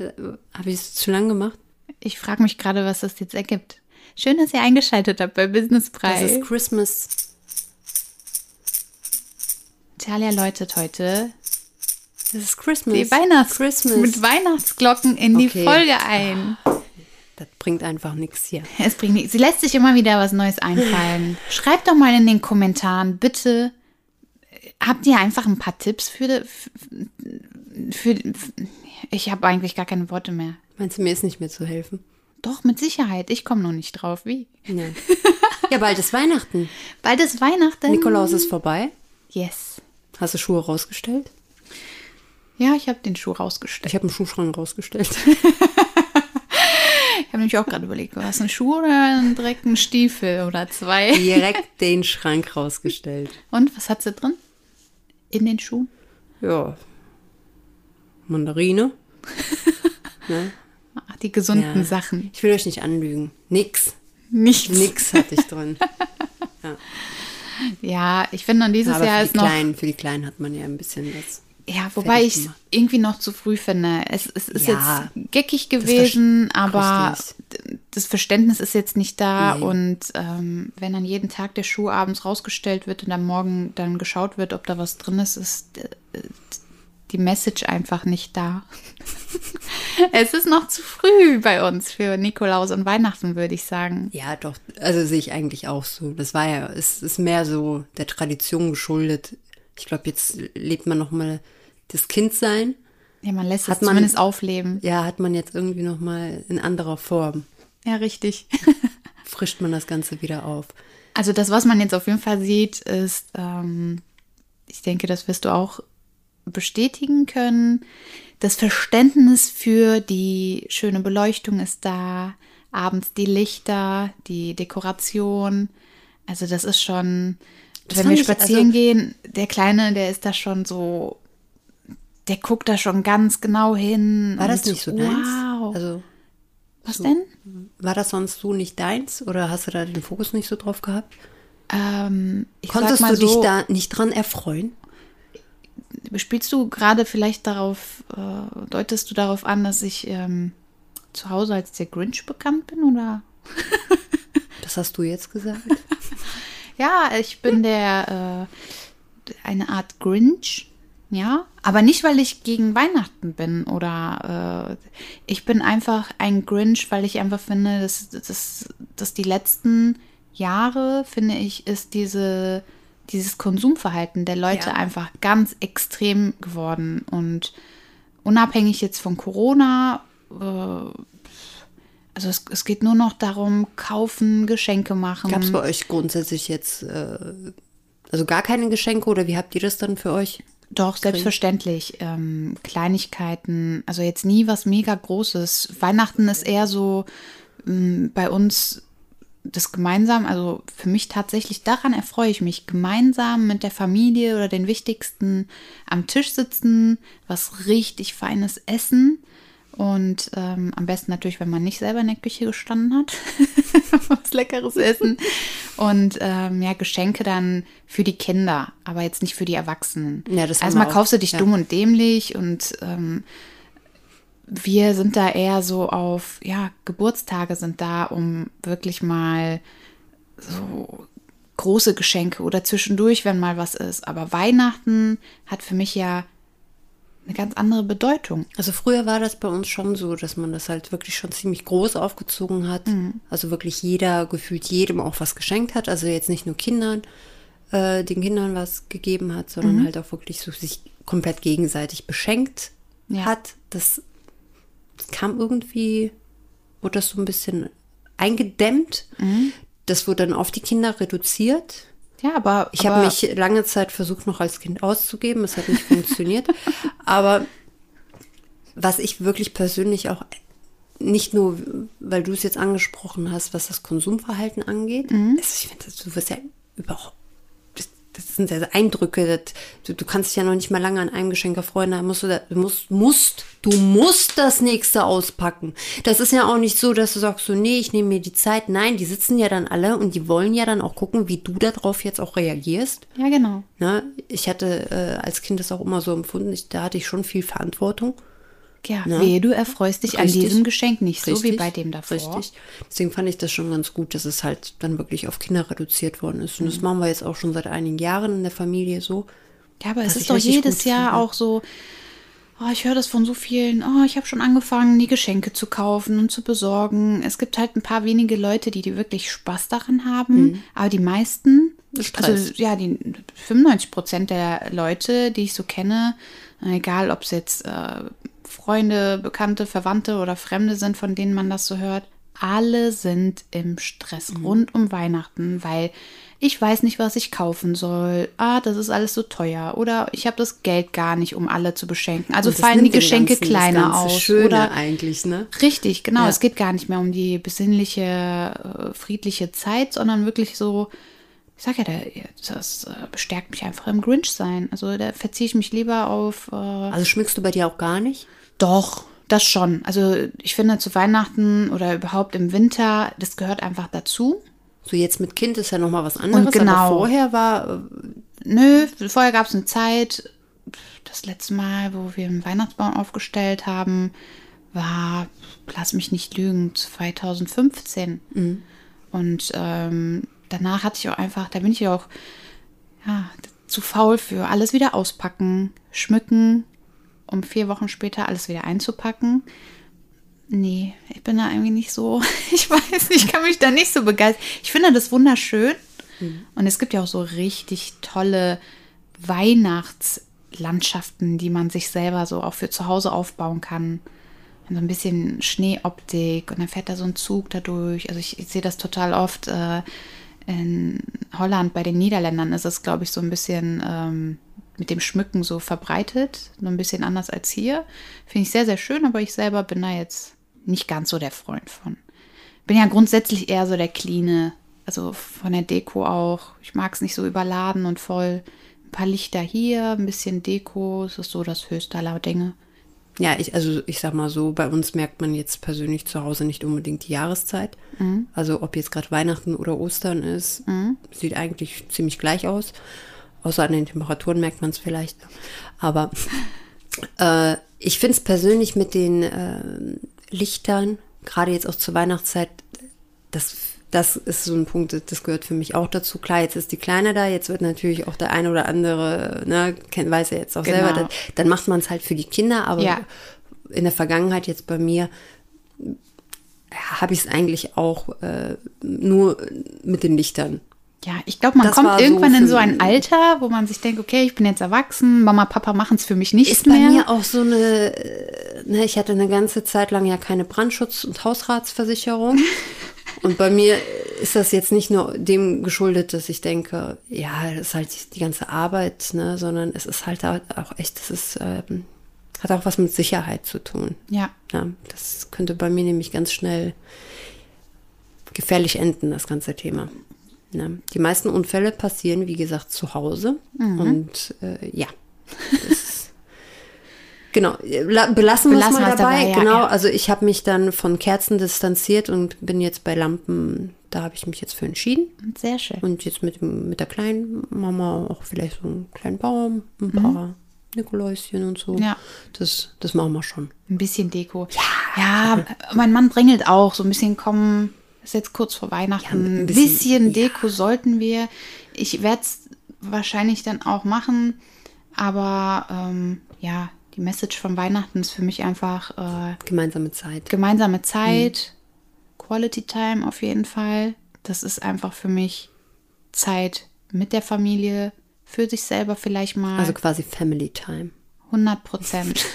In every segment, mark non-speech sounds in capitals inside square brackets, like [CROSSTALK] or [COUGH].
Äh, Habe ich es zu lang gemacht? Ich frage mich gerade, was das jetzt ergibt. Schön, dass ihr eingeschaltet habt bei Business Das Brei. ist Christmas. Talia läutet heute Das ist Christmas. die Weihnachts Christmas. mit Weihnachtsglocken in die Okay. Folge ein. das bringt einfach nichts hier. Es bringt nichts. Sie lässt sich immer wieder was Neues einfallen. Schreibt doch mal in den Kommentaren, bitte. Habt ihr einfach ein paar Tipps für, für, für ich habe eigentlich gar keine Worte mehr. Meinst du, mir ist nicht mehr zu helfen? Doch, mit Sicherheit. Ich komme noch nicht drauf. Wie? Nein. [LAUGHS] ja, bald ist Weihnachten. Bald ist Weihnachten. Nikolaus ist vorbei. Yes. Hast du Schuhe rausgestellt? Ja, ich habe den Schuh rausgestellt. Ich habe einen Schuhschrank rausgestellt. [LAUGHS] Ich habe nämlich auch gerade überlegt, was ein Schuh oder direkt ein Stiefel oder zwei. Direkt den Schrank rausgestellt. Und was hat sie drin? In den Schuhen? Ja. Mandarine. [LAUGHS] ne? Ach, die gesunden Ja. Sachen. Ich will euch nicht anlügen. Nix. Nichts. Nix hatte ich drin. [LAUGHS] Ja, ich finde, und dieses Aber Jahr ist noch. Kleinen, für die Kleinen hat man ja ein bisschen was. Ja, wobei ich es irgendwie noch zu früh finde. Es, es ist Ja, jetzt geckig gewesen, aber richtig. Das Verständnis ist jetzt nicht da. Nee. Und ähm, wenn dann jeden Tag der Schuh abends rausgestellt wird und am Morgen dann geschaut wird, ob da was drin ist, ist äh, die Message einfach nicht da. [LAUGHS] es ist noch zu früh bei uns für Nikolaus und Weihnachten, würde ich sagen. Ja, doch. Also sehe ich eigentlich auch so. Das war ja, es ist mehr so der Tradition geschuldet. Ich glaube, jetzt lebt man noch mal das Kindsein. Ja, man lässt Hat es man- zumindest aufleben. Ja, hat man jetzt irgendwie noch mal in anderer Form. Ja, richtig. [LAUGHS] Frischt man das Ganze wieder auf. Also das, was man jetzt auf jeden Fall sieht, ist, ähm, ich denke, das wirst du auch bestätigen können. Das Verständnis für die schöne Beleuchtung ist da, abends die Lichter, die Dekoration. Also das ist schon, Das wenn wir ich, spazieren also- gehen, der Kleine, der ist da schon so, der guckt da schon ganz genau hin. War das nicht so deins? Wow. Also was denn? war das sonst so nicht deins oder hast du da den Fokus nicht so drauf gehabt? Ähm, Konntest du dich so, da nicht dran erfreuen? Spielst du gerade vielleicht darauf, äh, deutest du darauf an, dass ich ähm, zu Hause als der Grinch bekannt bin oder? [LAUGHS] Das hast du jetzt gesagt. [LAUGHS] Ja, ich bin der äh, eine Art Grinch, ja, aber nicht, weil ich gegen Weihnachten bin oder äh, ich bin einfach ein Grinch, weil ich einfach finde, dass, dass, dass die letzten Jahre, finde ich, ist diese, dieses Konsumverhalten der Leute Ja. einfach ganz extrem geworden und unabhängig jetzt von Corona, äh, also es, es geht nur noch darum, kaufen, Geschenke machen. Gab es bei euch grundsätzlich jetzt äh, also gar keine Geschenke oder wie habt ihr das dann für euch? Doch, selbstverständlich. Ähm, Kleinigkeiten, also jetzt nie was mega Großes. Weihnachten ist eher so ähm, bei uns das gemeinsam, also für mich tatsächlich, daran erfreue ich mich, gemeinsam mit der Familie oder den Wichtigsten am Tisch sitzen, was richtig Feines essen. Und ähm, am besten natürlich, wenn man nicht selber in der Küche gestanden hat, [LAUGHS] was Leckeres essen. Und ähm, ja, Geschenke dann für die Kinder, aber jetzt nicht für die Erwachsenen. Ja, das Erstmal auch, kaufst du dich ja. dumm und dämlich und ähm, wir sind da eher so auf, ja, Geburtstage sind da, um wirklich mal so große Geschenke oder zwischendurch, wenn mal was ist. Aber Weihnachten hat für mich ja eine ganz andere Bedeutung. Also früher war das bei uns schon so, dass man das halt wirklich schon ziemlich groß aufgezogen hat. Also wirklich jeder, gefühlt jedem auch was geschenkt hat. Also jetzt nicht nur Kindern, äh, den Kindern was gegeben hat, sondern halt auch wirklich so sich komplett gegenseitig beschenkt Ja. hat. Das kam irgendwie, wurde das so ein bisschen eingedämmt. Das wurde dann auf die Kinder reduziert. Ja, aber Ich habe mich lange Zeit versucht, noch als Kind auszugeben. Es hat nicht funktioniert. [LAUGHS] Aber was ich wirklich persönlich auch nicht nur, weil du es jetzt angesprochen hast, was das Konsumverhalten angeht, Mhm. also ich finde, du wirst ja überhaupt, das sind ja Eindrücke, das, du, du kannst dich ja noch nicht mal lange an einem Geschenk erfreuen, da musst du, da, du musst, musst, du musst das nächste auspacken. Das ist ja auch nicht so, dass du sagst so, nee, ich nehme mir die Zeit. Nein, die sitzen ja dann alle und die wollen ja dann auch gucken, wie du darauf jetzt auch reagierst. Ja, genau. Ne? Ich hatte äh, als Kind das auch immer so empfunden, ich, da hatte ich schon viel Verantwortung. Ja, Ne? wehe, du erfreust dich Richtig. an diesem Geschenk nicht so wie bei dem davor. Richtig. Deswegen fand ich das schon ganz gut, dass es halt dann wirklich auf Kinder reduziert worden ist. Und Mhm. das machen wir jetzt auch schon seit einigen Jahren in der Familie so. Ja, aber es ist doch jedes Jahr finde. auch so, oh, ich höre das von so vielen, oh, ich habe schon angefangen, die Geschenke zu kaufen und zu besorgen. Es gibt halt ein paar wenige Leute, die, die wirklich Spaß daran haben, aber die meisten, also ja, die 95 Prozent der Leute, die ich so kenne, egal ob es jetzt äh, Freunde, Bekannte, Verwandte oder Fremde sind, von denen man das so hört, alle sind im Stress rund um Weihnachten, weil ich weiß nicht, was ich kaufen soll. Ah, das ist alles so teuer. Oder ich habe das Geld gar nicht, um alle zu beschenken. Also fallen die Geschenke Ganzen kleiner aus. Schöne oder eigentlich, ne? richtig, genau. Ja. Es geht gar nicht mehr um die besinnliche, äh, friedliche Zeit, sondern wirklich so. Ich sag ja, der, das äh, bestärkt mich einfach im Grinch-Sein. Also da verziehe ich mich lieber auf. Äh, Also schmückst du bei dir auch gar nicht? Doch, das schon. Also ich finde zu Weihnachten oder überhaupt im Winter, das gehört einfach dazu. So jetzt mit Kind ist ja noch mal was anderes. genau. Aber vorher war, äh, Nö, vorher gab es eine Zeit, das letzte Mal, wo wir einen Weihnachtsbaum aufgestellt haben, war, lass mich nicht lügen, 2015. Und ähm, danach hatte ich auch einfach, da bin ich auch ja, zu faul für alles wieder auspacken, schmücken, um vier Wochen später alles wieder einzupacken. Nee, ich bin da irgendwie nicht so, [LAUGHS] ich weiß nicht, ich kann mich da nicht so begeistern. Ich finde das wunderschön. Und es gibt ja auch so richtig tolle Weihnachtslandschaften, die man sich selber so auch für zu Hause aufbauen kann. So ein bisschen Schneeoptik und dann fährt da so ein Zug dadurch. Also ich, ich sehe das total oft äh, in Holland, bei den Niederländern ist es, glaube ich, so ein bisschen ähm, mit dem Schmücken so verbreitet. Nur ein bisschen anders als hier. Finde ich sehr, sehr schön, aber ich selber bin da jetzt nicht ganz so der Freund von. Bin ja grundsätzlich eher so der Cleane, also von der Deko auch. Ich mag es nicht so überladen und voll. Ein paar Lichter hier, ein bisschen Deko, das ist so das höchste aller Dinge. Ja, ich, also ich sag mal so, bei uns merkt man jetzt persönlich zu Hause nicht unbedingt die Jahreszeit. Also ob jetzt gerade Weihnachten oder Ostern ist, sieht eigentlich ziemlich gleich aus. Außer an den Temperaturen merkt man es vielleicht. Aber [LAUGHS] äh, ich finde es persönlich mit den äh, Lichtern, gerade jetzt auch zur Weihnachtszeit, das, das ist so ein Punkt, das gehört für mich auch dazu. Klar, jetzt ist die Kleine da, jetzt wird natürlich auch der eine oder andere, ne, kennt, weiß er jetzt auch Genau. selber, dann, dann macht man es halt für die Kinder, aber Ja. in der Vergangenheit jetzt bei mir habe ich es eigentlich auch äh, nur mit den Lichtern. Ja, ich glaube, man Das kommt so irgendwann in für- so ein Alter, wo man sich denkt, okay, ich bin jetzt erwachsen, Mama, Papa machen es für mich nicht Ist bei mehr. mir auch so eine, äh, ne, ich hatte eine ganze Zeit lang ja keine Brandschutz- und Hausratsversicherung. [LAUGHS] und bei mir ist das jetzt nicht nur dem geschuldet, dass ich denke, ja, das ist halt die ganze Arbeit, ne, sondern es ist halt auch echt, das ist, ähm, hat auch was mit Sicherheit zu tun. ja, Ja, das könnte bei mir nämlich ganz schnell gefährlich enden, das ganze Thema. Ja, die meisten Unfälle passieren, wie gesagt, zu Hause. Und äh, ja. [LAUGHS] Das, genau, la- belassen wir es mal dabei. dabei, ja, genau, ja. also ich habe mich dann von Kerzen distanziert und bin jetzt bei Lampen, da habe ich mich jetzt für entschieden. sehr schön. Und jetzt mit, mit der kleinen Mama auch vielleicht so einen kleinen Baum, ein paar Nikoläuschen und so. Mhm. Ja. Das, das machen wir schon. Ein bisschen Deko. Ja, ja mein Mann drängelt auch so ein bisschen kommen. Ist jetzt kurz vor Weihnachten. Ja, ein ein bisschen, bisschen, Deko sollten wir. Ich werde es wahrscheinlich dann auch machen. Aber ähm, ja, die Message von Weihnachten ist für mich einfach äh, Gemeinsame Zeit. gemeinsame Zeit, Quality Time auf jeden Fall. Das ist einfach für mich Zeit mit der Familie, für sich selber vielleicht mal. Also quasi Family Time. 100 Prozent. [LAUGHS]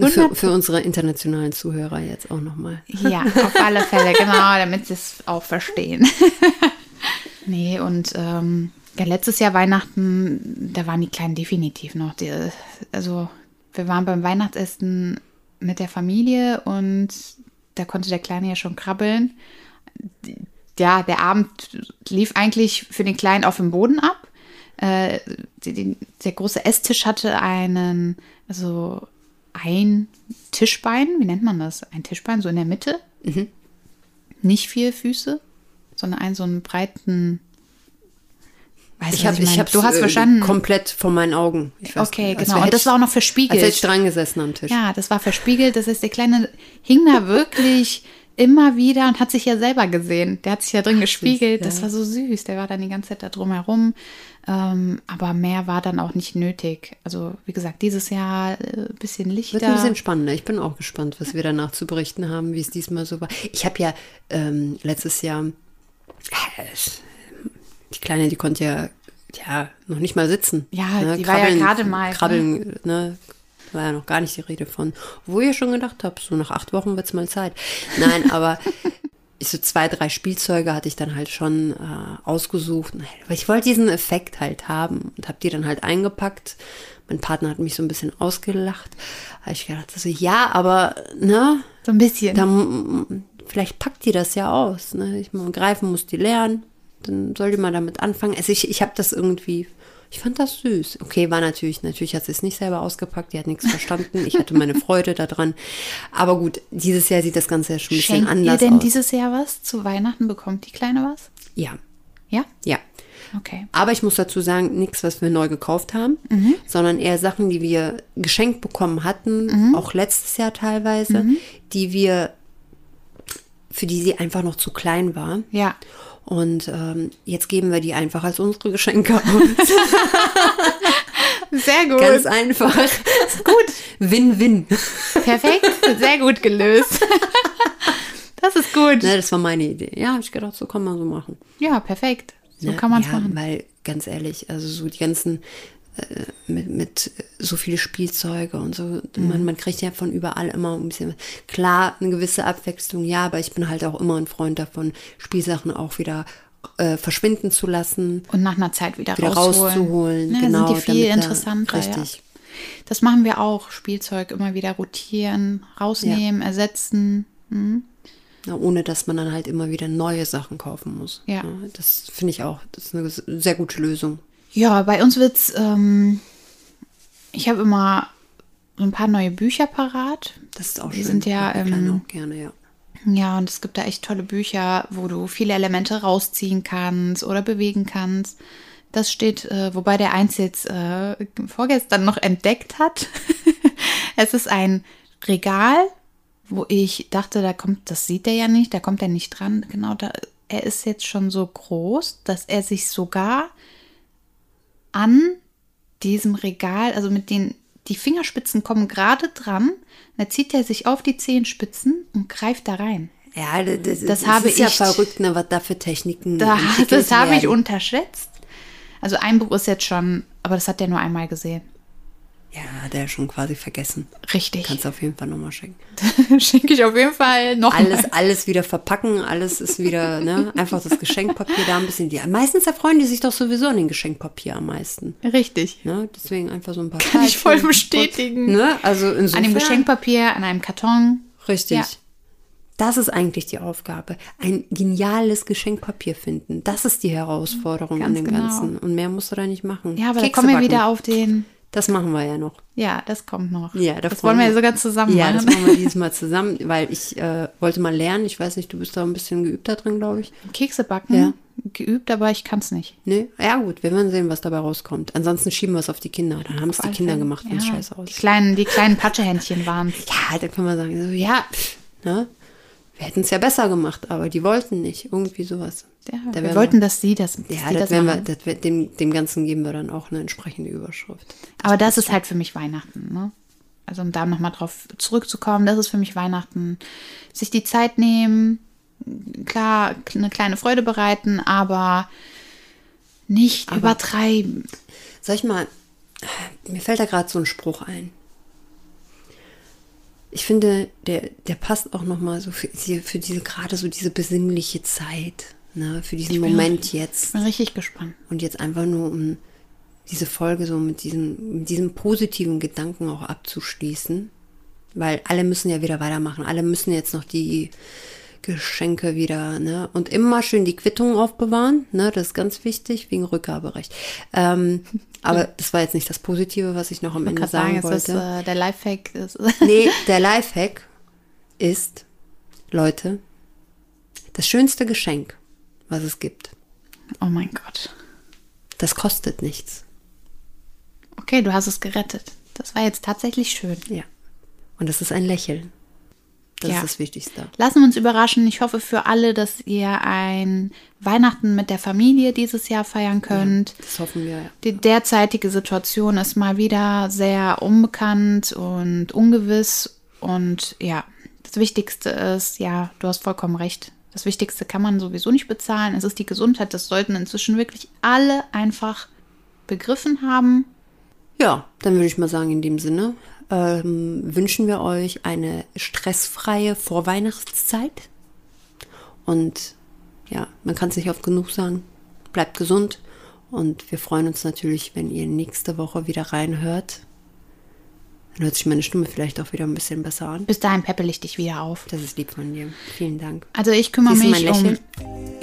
Für, für unsere internationalen Zuhörer jetzt auch nochmal. Ja, auf alle Fälle, genau, damit sie es auch verstehen. [LAUGHS] nee, und ähm, ja, letztes Jahr Weihnachten, da waren die Kleinen definitiv noch. Die, also, wir waren beim Weihnachtsessen mit der Familie und da konnte der Kleine ja schon krabbeln. Ja, der Abend lief eigentlich für den Kleinen auf dem Boden ab. Äh, die, der große Esstisch hatte einen, also ein Tischbein, wie nennt man das? Ein Tischbein, so in der Mitte. Mhm. Nicht vier Füße, sondern einen so einen breiten. Weißt Ich habe, ich habe du hast verstanden. komplett vor meinen Augen. Okay, nicht, genau. Und das war auch noch verspiegelt. Als hätte ich dran gesessen am Tisch. Ja, das war verspiegelt. Das heißt, der Kleine hing da wirklich immer wieder und hat sich ja selber gesehen. Der hat sich ja drin gespiegelt. Das war so süß. Der war dann die ganze Zeit da drumherum. Ähm, aber mehr war dann auch nicht nötig. Also, wie gesagt, dieses Jahr äh, ein bisschen Lichter. Wird ein bisschen spannender. Ich bin auch gespannt, was wir danach zu berichten haben, wie es diesmal so war. Ich habe ja ähm, letztes Jahr, äh, die Kleine, die konnte ja, ja noch nicht mal sitzen. Ja, die war ja gerade mal, ne? Krabbeln, ne? War ja noch gar nicht die Rede von. Wo ich schon gedacht habe, so nach acht Wochen wird's mal Zeit. Nein, [LAUGHS] aber so zwei, drei Spielzeuge hatte ich dann halt schon äh, ausgesucht. Aber ich wollte diesen Effekt halt haben und habe die dann halt eingepackt. Mein Partner hat mich so ein bisschen ausgelacht. Habe ich gedacht, so, ja, aber ne, so ein bisschen. da, m- vielleicht packt die das ja aus. Ne? Ich meine, greifen muss die lernen. Dann soll die mal damit anfangen. Also ich, ich habe das irgendwie, ich fand das süß. Okay, war natürlich, natürlich hat sie es nicht selber ausgepackt, die hat nichts verstanden. Ich hatte meine Freude daran. Aber gut, dieses Jahr sieht das Ganze ja schon ein bisschen Schenkt ihr anders denn aus. dieses Jahr was? Zu Weihnachten bekommt die Kleine was? ja, Ja? ja. Okay. Aber ich muss dazu sagen, nichts, was wir neu gekauft haben, sondern eher Sachen, die wir geschenkt bekommen hatten, auch letztes Jahr teilweise, die wir, für die sie einfach noch zu klein war. Ja. Und ähm, jetzt geben wir die einfach als unsere Geschenke aus. [LAUGHS] Sehr gut. Ganz einfach. gut. Win-win. Perfekt. Sehr gut gelöst. Das ist gut. Ne, das war meine Idee. Ja, habe ich gedacht, so kann man so machen. Ja, perfekt. So Ne? kann man es ja, machen. Weil, ganz ehrlich, also so die ganzen, mit, mit so viele Spielzeuge und so, Mhm. man, man kriegt ja von überall immer ein bisschen, klar, eine gewisse Abwechslung, ja, aber ich bin halt auch immer ein Freund davon, Spielsachen auch wieder äh, verschwinden zu lassen, Und nach einer Zeit wieder, wieder rausholen. rauszuholen. Ne, genau, sind die viel da- interessanter. Richtig. Ja. Das machen wir auch. Spielzeug immer wieder rotieren, rausnehmen, ersetzen. Ja, ohne dass man dann halt immer wieder neue Sachen kaufen muss. Ja. das finde ich auch, das ist eine sehr gute Lösung. Ja, bei uns wird's. Ähm, ich habe immer so ein paar neue Bücher parat. Das ist auch Die schön. sind ja, ähm, auch gerne, ja. Ja, und es gibt da echt tolle Bücher, wo du viele Elemente rausziehen kannst oder bewegen kannst. Das steht, äh, wobei der eins jetzt äh, vorgestern noch entdeckt hat. [LAUGHS] es ist ein Regal, wo ich dachte, da kommt, das sieht er ja nicht, da kommt er nicht dran. Genau, da, er ist jetzt schon so groß, dass er sich sogar an diesem Regal, also mit den, die Fingerspitzen kommen gerade dran, da zieht er sich auf die Zehenspitzen und greift da rein. Ja, das, das, Das habe ist ja ich- verrückt, ne, was da für Techniken Da, das habe ich unterschätzt. Also ein Buch ist jetzt schon, aber das hat er nur einmal gesehen. Ja, hat er schon quasi vergessen. Richtig. Kannst du auf jeden Fall nochmal schenken. [LAUGHS] Schenke ich auf jeden Fall noch Alles, mal. alles wieder verpacken, alles ist wieder, ne, einfach das Geschenkpapier da ein bisschen. Die, meistens erfreuen die sich doch sowieso an den Geschenkpapier am meisten. Richtig. Ne? Deswegen einfach so ein paar Kann ich voll Teilchen. bestätigen. Ne? Also insofern, An dem Geschenkpapier, an einem Karton. Richtig. Ja. Das ist eigentlich die Aufgabe. Ein geniales Geschenkpapier finden. Das ist die Herausforderung an Ganz dem genau. Ganzen. Und mehr musst du da nicht machen. Ja, aber Kekse da kommen wir wieder auf den. Das machen wir ja noch. Ja, das kommt noch. Ja, da das wollen wir wir- sogar zusammen Ja, das machen. machen wir [LAUGHS] dieses Mal zusammen, weil ich äh, wollte mal lernen. Ich weiß nicht, du bist da ein bisschen geübt da drin, glaube ich. Kekse backen. Ja. Geübt, aber ich kann es nicht. Nee? Ja gut, wir werden sehen, was dabei rauskommt. Ansonsten schieben wir es auf die Kinder. Dann haben es die Kinder Fälle. gemacht, wenn es Ja, scheiße Die aussieht. kleinen, die kleinen Patschehändchen waren [LAUGHS] Ja, dann können wir sagen, so, ja, pff, ne? Wir hätten es ja besser gemacht, aber die wollten nicht. Irgendwie sowas. Ja, wir wollten, dass sie das, dass Ja, das das wir, das wird, dem, dem Ganzen geben wir dann auch eine entsprechende Überschrift. Aber das ist halt für mich Weihnachten, ne? Also um da nochmal drauf zurückzukommen, das ist für mich Weihnachten. Sich die Zeit nehmen, klar, eine kleine Freude bereiten, aber nicht übertreiben. Sag ich mal, mir fällt da gerade so ein Spruch ein. Ich finde, der, der passt auch nochmal so für, für diese, gerade so diese besinnliche Zeit, ne, für diesen Moment Ich jetzt. bin richtig gespannt. Und jetzt einfach nur, um diese Folge so mit diesem, mit diesem positiven Gedanken auch abzuschließen. Weil alle müssen ja wieder weitermachen. Alle müssen jetzt noch die Geschenke wieder, ne? Und immer schön die Quittung aufbewahren, ne? Das ist ganz wichtig, wegen Rückgaberecht. Ähm, [LAUGHS] aber das war jetzt nicht das Positive, was ich noch am Ende sagen, sagen wollte. Ist, äh, der Lifehack ist. [LAUGHS] nee, der Lifehack ist, Leute, das schönste Geschenk, was es gibt. Oh mein Gott. Das kostet nichts. Okay, du hast es gerettet. Das war jetzt tatsächlich schön. Ja. Und das ist ein Lächeln. Das ja. ist das Wichtigste. Lassen wir uns überraschen. Ich hoffe für alle, dass ihr ein Weihnachten mit der Familie dieses Jahr feiern könnt. Ja, das hoffen wir, ja. Die derzeitige Situation ist mal wieder sehr unbekannt und ungewiss. Und ja, das Wichtigste ist, ja, du hast vollkommen recht. Das Wichtigste kann man sowieso nicht bezahlen. Es ist die Gesundheit. Das sollten inzwischen wirklich alle einfach begriffen haben. Ja, dann würde ich mal sagen, in dem Sinne ähm, wünschen wir euch eine stressfreie Vorweihnachtszeit. Und ja, man kann es nicht oft genug sagen. Bleibt gesund. Und wir freuen uns natürlich, wenn ihr nächste Woche wieder reinhört. Dann hört sich meine Stimme vielleicht auch wieder ein bisschen besser an. Bis dahin peppel ich dich wieder auf. Das ist lieb von dir. Vielen Dank. Also ich kümmere Siehst mich um.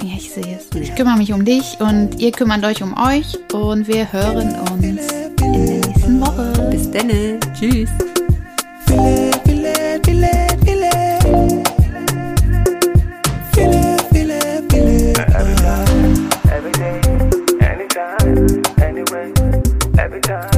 Ja, ich sehe es. Ja. Ich kümmere mich um dich und ihr kümmert euch um euch und wir hören uns in der nächsten Woche. Bis dann. Tschüss. Every day, anytime, anyway, every time.